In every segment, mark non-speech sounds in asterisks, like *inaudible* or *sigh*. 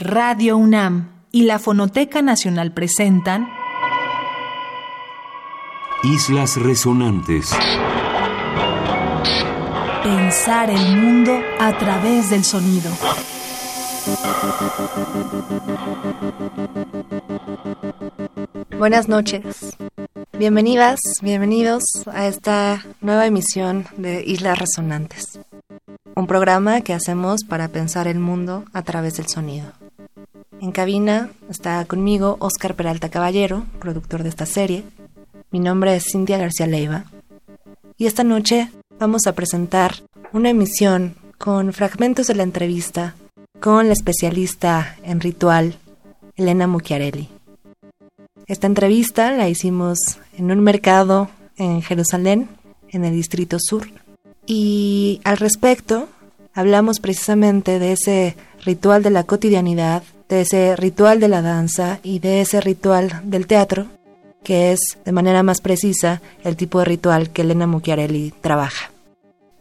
Radio UNAM y la Fonoteca Nacional presentan Islas Resonantes. Pensar el mundo a través del sonido. Buenas noches. Bienvenidas, bienvenidos a esta nueva emisión de Islas Resonantes, un programa que hacemos para pensar el mundo a través del sonido. En cabina está conmigo Oscar Peralta Caballero, productor de esta serie. Mi nombre es Cintia García Leiva. Y esta noche vamos a presentar una emisión con fragmentos de la entrevista con la especialista en ritual, Elena Mucchiarelli. Esta entrevista la hicimos en un mercado en Jerusalén, en el Distrito Sur, y al respecto hablamos precisamente de ese ritual de la cotidianidad, de ese ritual de la danza y de ese ritual del teatro, que es de manera más precisa el tipo de ritual que Elena Mucchiarelli trabaja.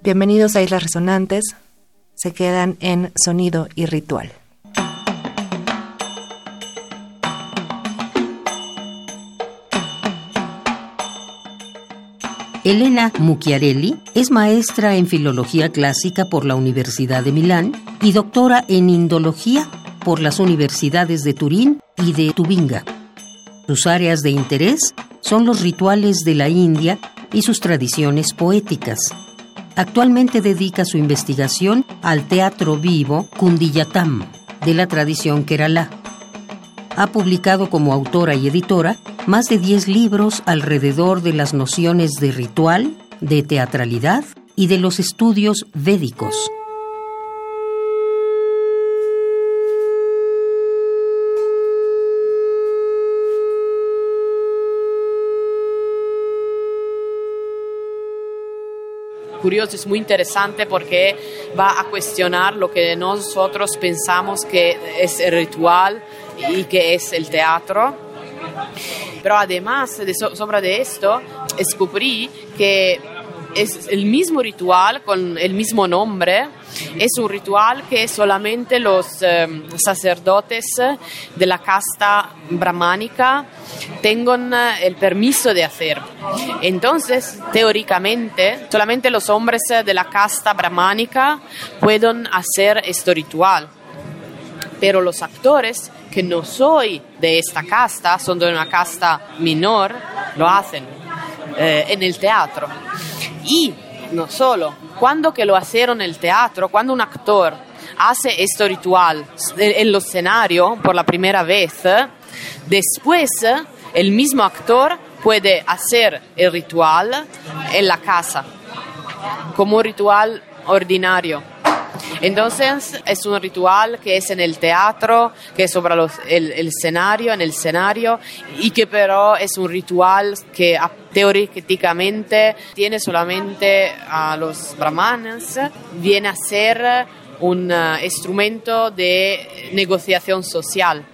Bienvenidos a Islas Resonantes, se quedan en sonido y ritual. Elena Mucchiarelli es maestra en filología clásica por la Universidad de Milán y doctora en indología por las universidades de Turín y de Tubinga. Sus áreas de interés son los rituales de la India y sus tradiciones poéticas. Actualmente dedica su investigación al teatro vivo Kundiyatam, de la tradición Kerala. Ha publicado como autora y editora más de 10 libros alrededor de las nociones de ritual, de teatralidad y de los estudios védicos. Curioso, es muy interesante porque va a cuestionar lo que nosotros pensamos que es el ritual y que es el teatro. Pero además de sobre de esto, descubrí que es el mismo ritual con el mismo nombre, es un ritual que solamente los em, sacerdotes de la casta brahmánica tengan eh, el permiso de hacer. Entonces, teóricamente, solamente los hombres de la casta brahmánica pueden hacer este ritual. Pero los actores que no soy de esta casta, son de una casta menor, lo hacen eh, en el teatro. Y no solo, cuando que lo hicieron el teatro, cuando un actor hace este ritual en el escenario por la primera vez, después el mismo actor puede hacer el ritual en la casa, como un ritual ordinario. Entonces es un ritual que es en el teatro, que es sobre el, escenario, en el escenario, y que pero es un ritual que teóricamente tiene solamente a los brahmanes, viene a ser un eh, instrumento de negociación social.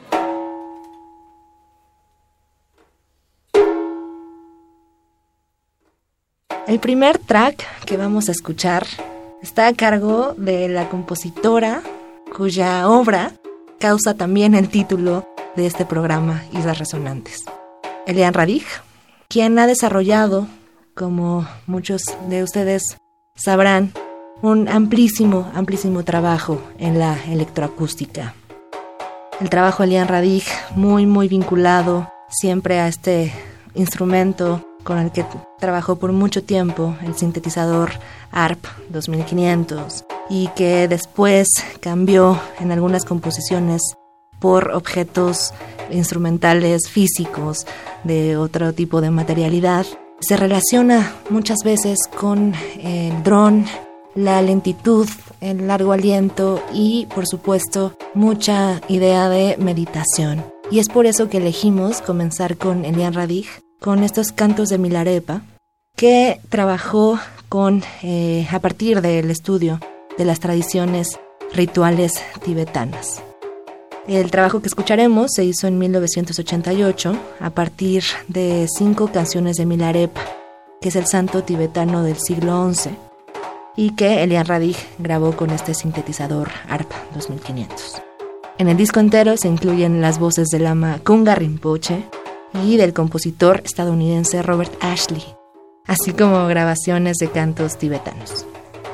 El primer track que vamos a escuchar está a cargo de la compositora cuya obra causa también el título de este programa Islas Resonantes. Elian Radig, quien ha desarrollado, como muchos de ustedes sabrán, un amplísimo, amplísimo trabajo en la electroacústica. El trabajo de Elian Radig, muy, muy vinculado siempre a este instrumento con el que trabajó por mucho tiempo, el sintetizador ARP 2500, y que después cambió en algunas composiciones por objetos instrumentales físicos de otro tipo de materialidad. Se relaciona muchas veces con el dron, la lentitud, el largo aliento y, por supuesto, mucha idea de meditación. Y es por eso que elegimos comenzar con Elian Radig, con estos cantos de Milarepa, que trabajó con, eh, a partir del estudio de las tradiciones rituales tibetanas. El trabajo que escucharemos se hizo en 1988 a partir de cinco canciones de Milarepa, que es el santo tibetano del siglo XI, y que Elian Radig grabó con este sintetizador ARP 2500. En el disco entero se incluyen las voces del ama Kunga Rinpoche y del compositor estadounidense Robert Ashley, así como grabaciones de cantos tibetanos.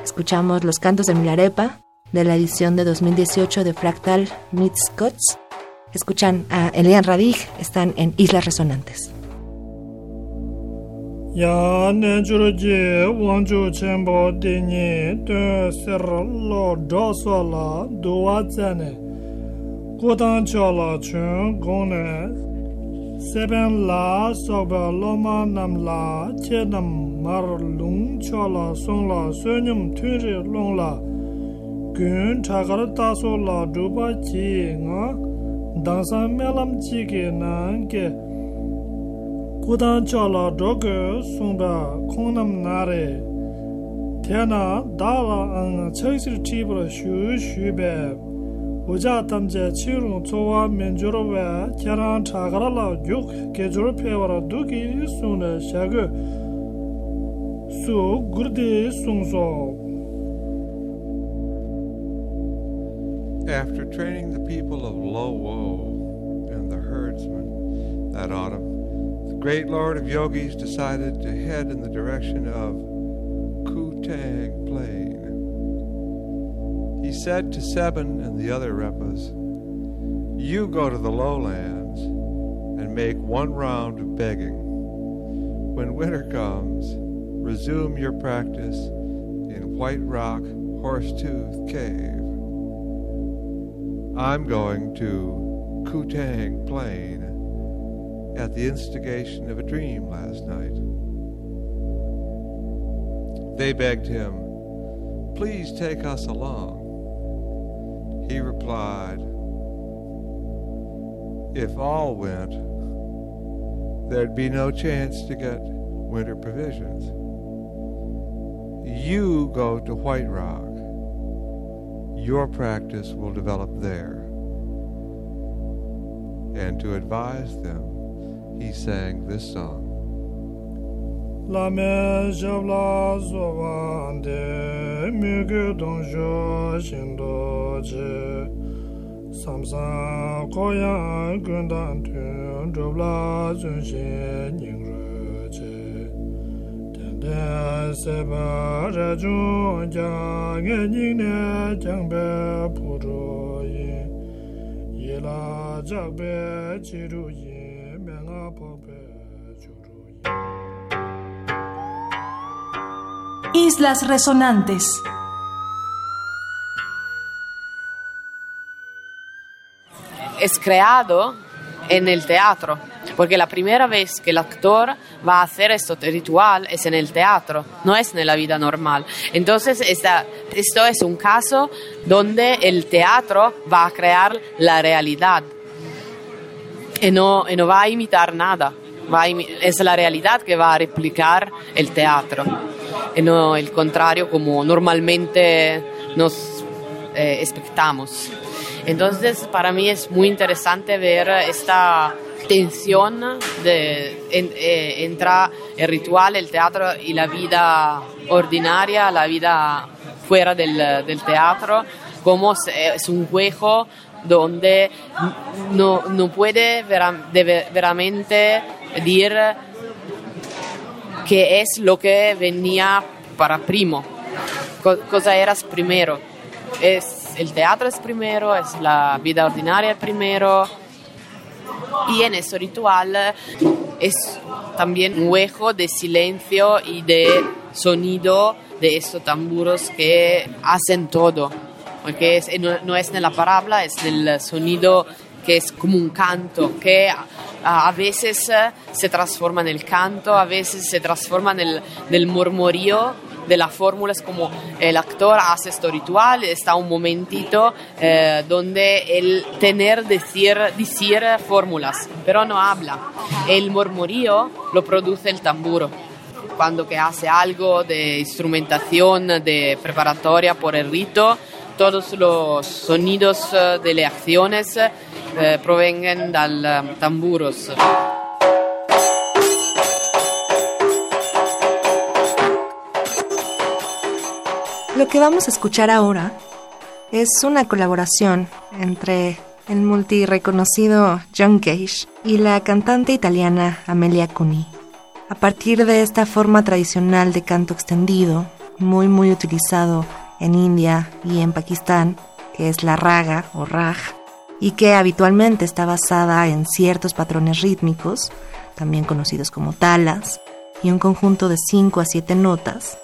Escuchamos los cantos de Milarepa de la edición de 2018 de Fractal Meets Scots. Escuchan a Elian Radig, están en Islas Resonantes. Ya ne ser lo la seven la soba loma nam la che nam mar lung cho la song la so nyum thun re long la. Gyun tha gar ta so la du ba chi nga dang sa me lam chi ge nan ge. Ku dan cho la do ge song da khong nam na re. Te na da la ang che sir chi bra shu shu be. Chagara la yuk kejuro pewara duki shagu su gurdi sungso After training the people of Lo and the herdsmen that autumn, the great lord of yogis decided to head in the direction of Kutang Plain. He said to Seben and the other Repas, You go to the lowlands and make one round of begging. When winter comes, resume your practice in White Rock Horsetooth Cave. I'm going to Kutang Plain at the instigation of a dream last night. They begged him, Please take us along. He replied, If all went, there'd be no chance to get winter provisions. You go to White Rock. Your practice will develop there. And to advise them, he sang this song. lāme shabla sōvānde mīgī dōngshō shindōchī samsā kōyā gōndān tūn chōbla zhōngshī nyingrōchī tēndē sēbā rāchōng jā ngē nyingnē jāngbē pūchōyī yīlā jāgbē chīrūyī Islas Resonantes. Es creado en el teatro, porque la primera vez que el actor va a hacer esto ritual es en el teatro, no es en la vida normal. Entonces, esto es un caso donde el teatro va a crear la realidad y no, y no va a imitar nada. Es la realidad que va a replicar el teatro y no el contrario como normalmente nos eh, expectamos. Entonces, para mí es muy interesante ver esta tensión de eh, el ritual, el teatro y la vida ordinaria, la vida fuera del, del teatro, como es un juego donde no, no puede vera- de- veramente decir qué es lo que venía para primo, Co- cosa eras primero. Es, el teatro es primero, es la vida ordinaria primero. Y en ese ritual es también un hueco de silencio y de sonido de estos tamburos que hacen todo. Porque no, es en la palabra, es en el sonido que es como un canto, que a, a veces eh, se transforma en el canto, a veces se transforma en el, del de la fórmula, es como el actor hace este ritual, está un momentito eh, donde el tener decir, decir fórmulas, pero no habla. El murmurío lo produce el tamburo cuando que hace algo de instrumentación, de preparatoria por el rito, todos los sonidos eh, de las acciones eh, provengan del eh, tamburos. Lo que vamos a escuchar ahora es una colaboración entre el multireconocido John Cage y la cantante italiana Amelia Cuni. A partir de esta forma tradicional de canto extendido, muy muy utilizado en India y en Pakistán, que es la raga o rag, y que habitualmente está basada en ciertos patrones rítmicos, también conocidos como talas, y un conjunto de 5 a 7 notas,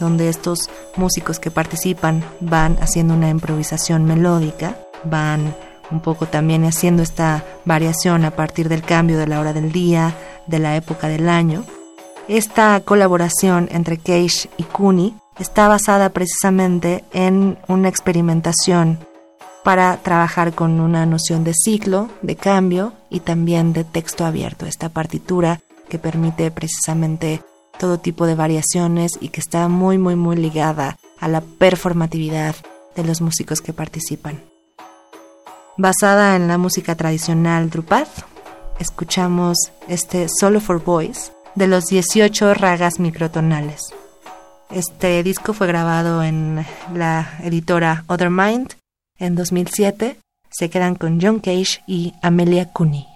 donde estos músicos que participan van haciendo una improvisación melódica, van un poco también haciendo esta variación a partir del cambio de la hora del día, de la época del año. Esta colaboración entre Cage y Cooney está basada precisamente en una experimentación para trabajar con una noción de ciclo, de cambio y también de texto abierto, esta partitura que permite precisamente todo tipo de variaciones y que está muy muy muy ligada a la performatividad de los músicos que participan. Basada en la música tradicional Drupad, escuchamos este Solo for Boys de los 18 ragas microtonales. Este disco fue grabado en la editora Other Mind en 2007. Se quedan con John Cage y Amelia Cooney.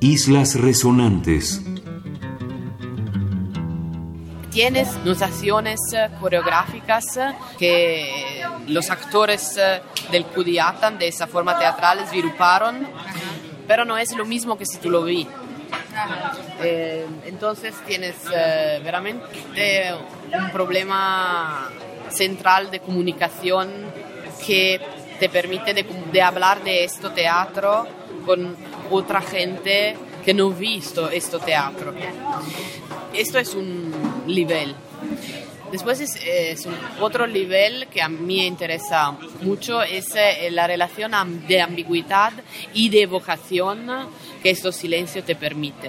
Islas Resonantes. Tienes notaciones eh, coreográficas eh, que los actores eh, del Kudiatan de esa forma teatral svilupparon, pero no es lo mismo que si tú lo vi. entonces tienes veramente un problema central de comunicación que te permite de, de hablar de esto teatro con otra gente que no ha visto este teatro. Esto es un nivel. Después es, otro nivel que a mí me interesa mucho, es eh, la relación de ambigüedad y de evocación que este silencio te permite.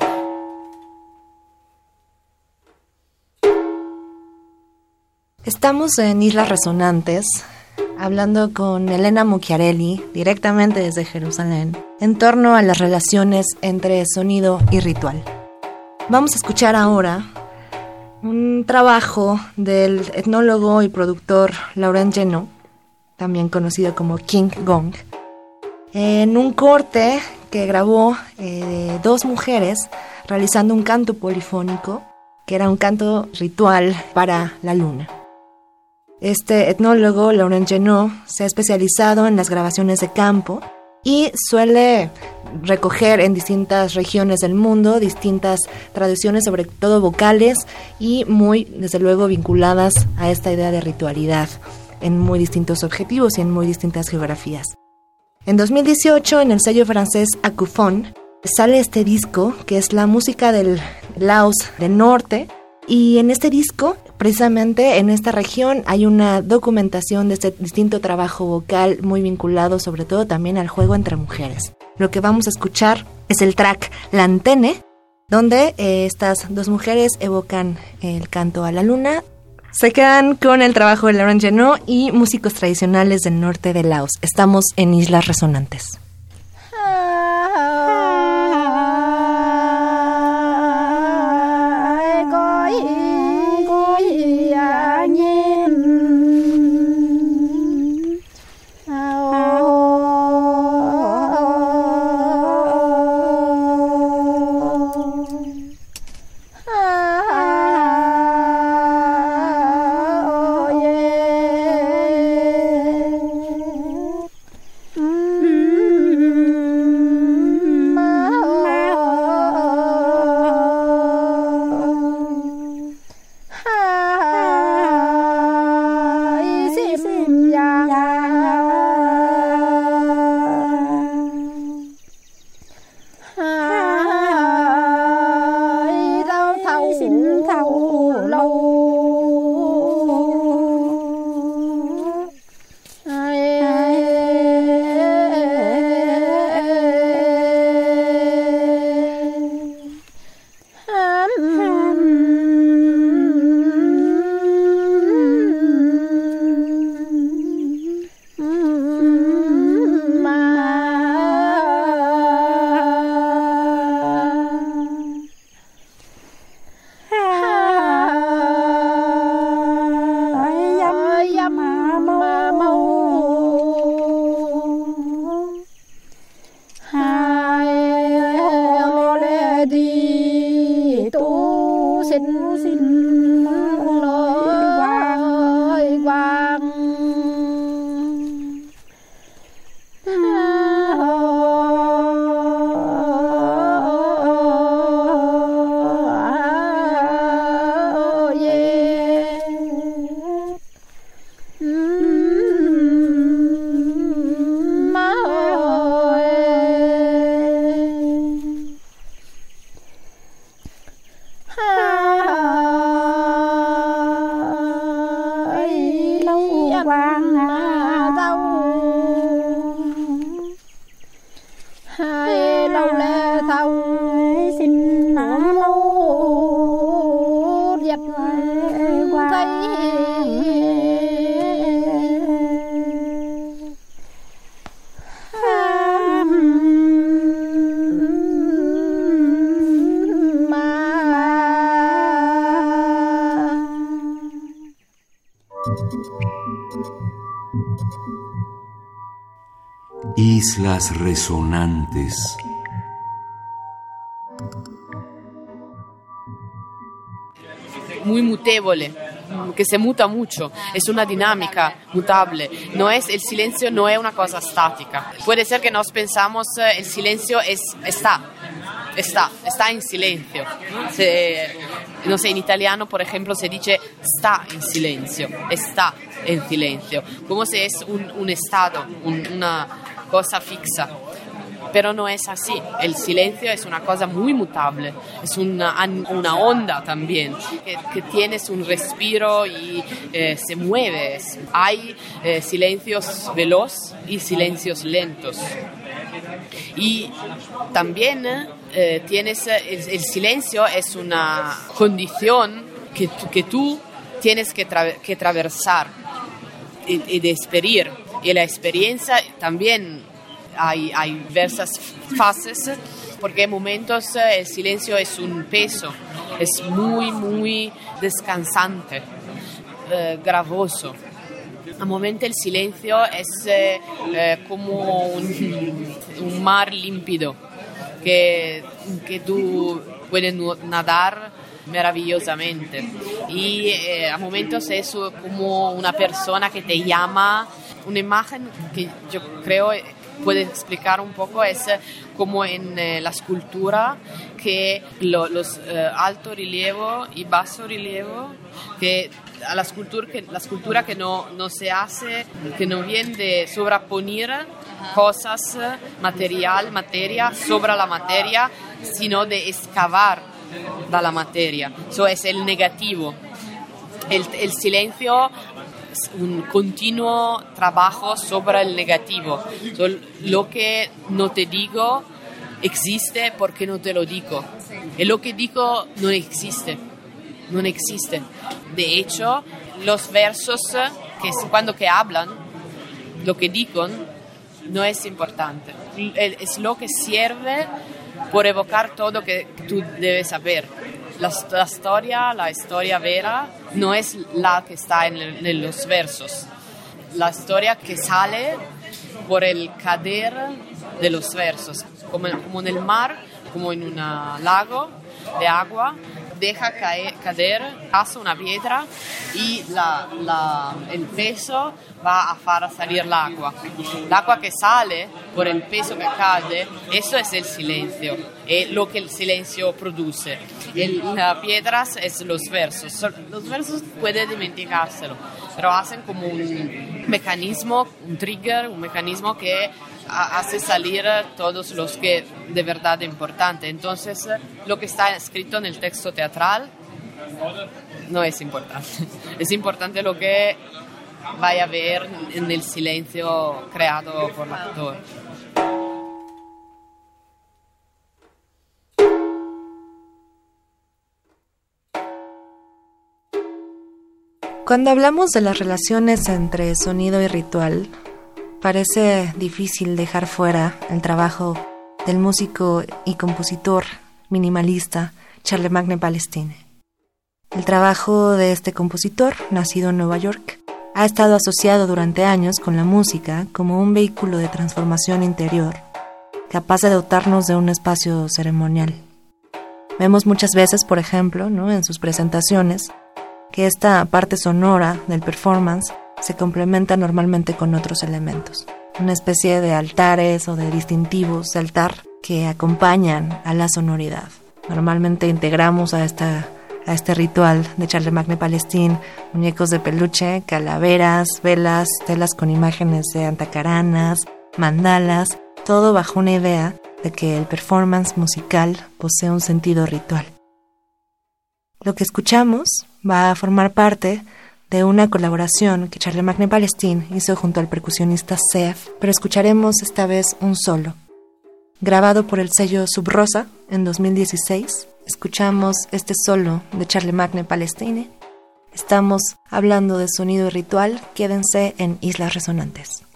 Estamos en Islas Resonantes hablando con Elena Mucchiarelli directamente desde Jerusalén en torno a las relaciones entre sonido y ritual. Vamos a escuchar ahora un trabajo del etnólogo y productor Laurent Geno, también conocido como King Gong, en un corte que grabó eh, dos mujeres realizando un canto polifónico, que era un canto ritual para la luna. Este etnólogo, Laurent Genot, se ha especializado en las grabaciones de campo y suele recoger en distintas regiones del mundo distintas tradiciones, sobre todo vocales y muy, desde luego, vinculadas a esta idea de ritualidad en muy distintos objetivos y en muy distintas geografías. En 2018, en el sello francés Acufon, sale este disco que es la música del Laos del Norte y en este disco Precisamente en esta región hay una documentación de este distinto trabajo vocal muy vinculado sobre todo también al juego entre mujeres. Lo que vamos a escuchar es el track Lantene, donde eh, estas dos mujeres evocan el canto a la luna. Se quedan con el trabajo de Laurent Genot y músicos tradicionales del norte de Laos. Estamos en Islas Resonantes. Resonantes. Muy mutable, que se muta mucho, es una dinámica mutable, no es, el silencio no es una cosa estática. Puede ser que nos pensamos eh, el silencio es, está, está, está en silencio. no sé, en italiano, por ejemplo, se dice está en silencio, está en silencio, como si es un, estado, una cosa fixa. Pero no es así, el silencio es una cosa muy mutable, es una, una onda también, que, tienes un respiro y eh, se mueve. Hay eh, silencios veloz y silencios lentos. Y también eh, tienes, el, el, silencio es una condición que, que tú tienes que, que atravesar y, de experir. Y la experiencia también hay, hay diversas fases, porque en momentos eh, el silencio es un peso, es muy, muy descansante, eh, gravoso. A momentos el silencio es eh, como un, mar límpido que, que tú puedes nadar maravillosamente. Y a momentos es como una persona que te llama, una imagen que yo creo puede explicar un poco es como en eh, la escultura que los eh, alto relievo y bajo relievo que a la escultura que la escultura que no, no se hace que no viene de sobreponer cosas material materia sobre la materia sino de excavar dalla materia. Eso es el negativo. El, el silencio un continuo trabajo sobre el negativo. So, lo que no te digo existe porque no te lo digo. Y lo que digo no existe. No existe. De hecho, los versos que cuando que hablan, lo que digan, no es importante. Es lo que sirve por evocar todo que tú debes saber. La, la, historia, la historia vera, no es la que está en, en, los versos. La historia que sale por el cader de los versos, como, como en el mar, como en un lago de agua, deja caer, caer, hace una piedra y la, la, el peso va a hacer salir el agua. El agua que sale por el peso que cae, eso es el silencio, es lo que el silencio produce. las piedras es los versos. Los versos puede dimenticarselo, pero hacen como un mecanismo, un trigger, un mecanismo que hace salir todos los que de verdad es importante. Entonces, lo que está escrito en el texto teatral no es importante. *laughs* Es importante lo que vaya a ver en el silencio creado por el actor. Cuando hablamos de las relaciones entre sonido y ritual, parece difícil dejar fuera el trabajo del músico y compositor minimalista Charlemagne Palestine. El trabajo de este compositor, nacido en Nueva York, ha estado asociado durante años con la música como un vehículo de transformación interior, capaz de dotarnos de un espacio ceremonial. Vemos muchas veces, por ejemplo, en sus presentaciones, que esta parte sonora del performance se complementa normalmente con otros elementos. Una especie de altares o de distintivos de altar que acompañan a la sonoridad. Normalmente integramos a, esta, a este ritual de Charlemagne Palestín muñecos de peluche, calaveras, velas, telas con imágenes de antacaranas, mandalas, todo bajo una idea de que el performance musical posee un sentido ritual. Lo que escuchamos va a formar parte de una colaboración que Charlemagne Palestín hizo junto al percusionista Sef, pero escucharemos esta vez un solo. Grabado por el sello Subrosa en 2016, escuchamos este solo de Charlemagne Palestine. Estamos hablando de sonido ritual, quédense en Islas Resonantes.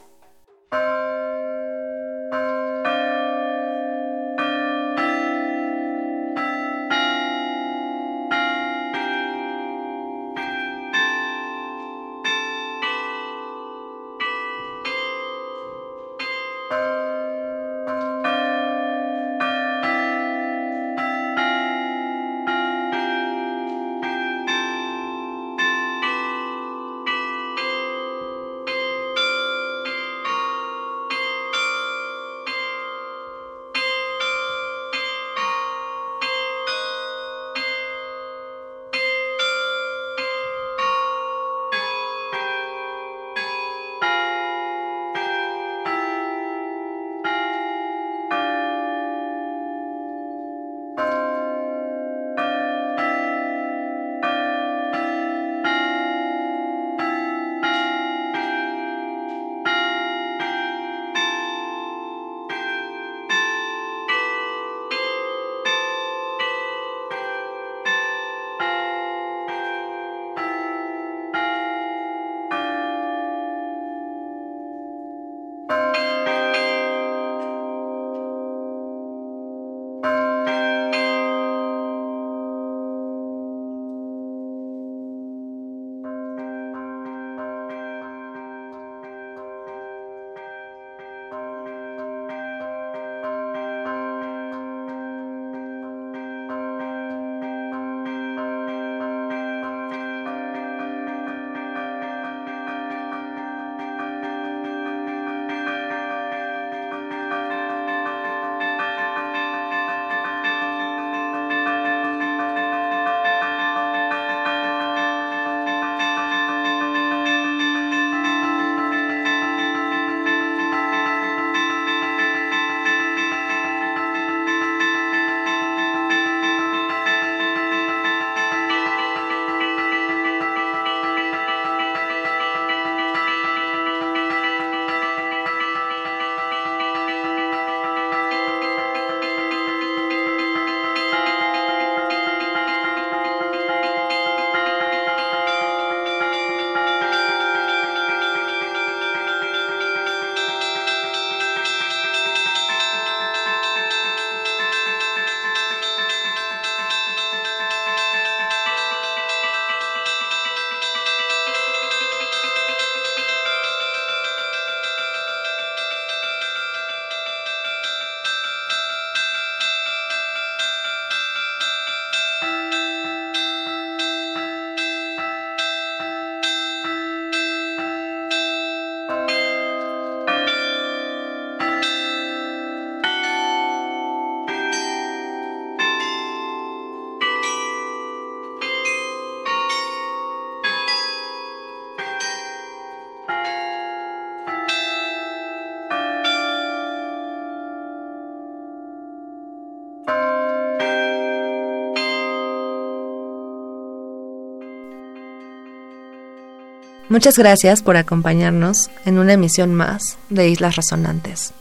Muchas gracias por acompañarnos en una emisión más de Islas Resonantes.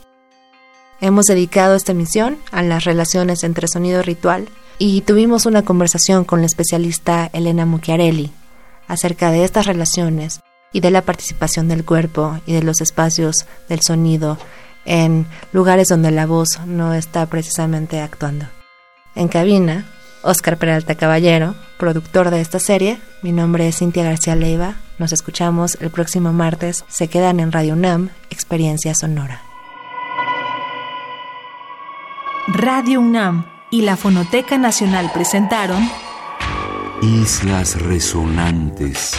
Hemos dedicado esta emisión a las relaciones entre sonido ritual y tuvimos una conversación con la especialista Elena Mucchiarelli acerca de estas relaciones y de la participación del cuerpo y de los espacios del sonido en lugares donde la voz no está precisamente actuando. En cabina, Oscar Peralta Caballero, productor de esta serie. Mi nombre es Cintia García Leiva. Nos escuchamos el próximo martes. Se quedan en Radio UNAM, Experiencia Sonora. Radio UNAM y la Fonoteca Nacional presentaron Islas Resonantes.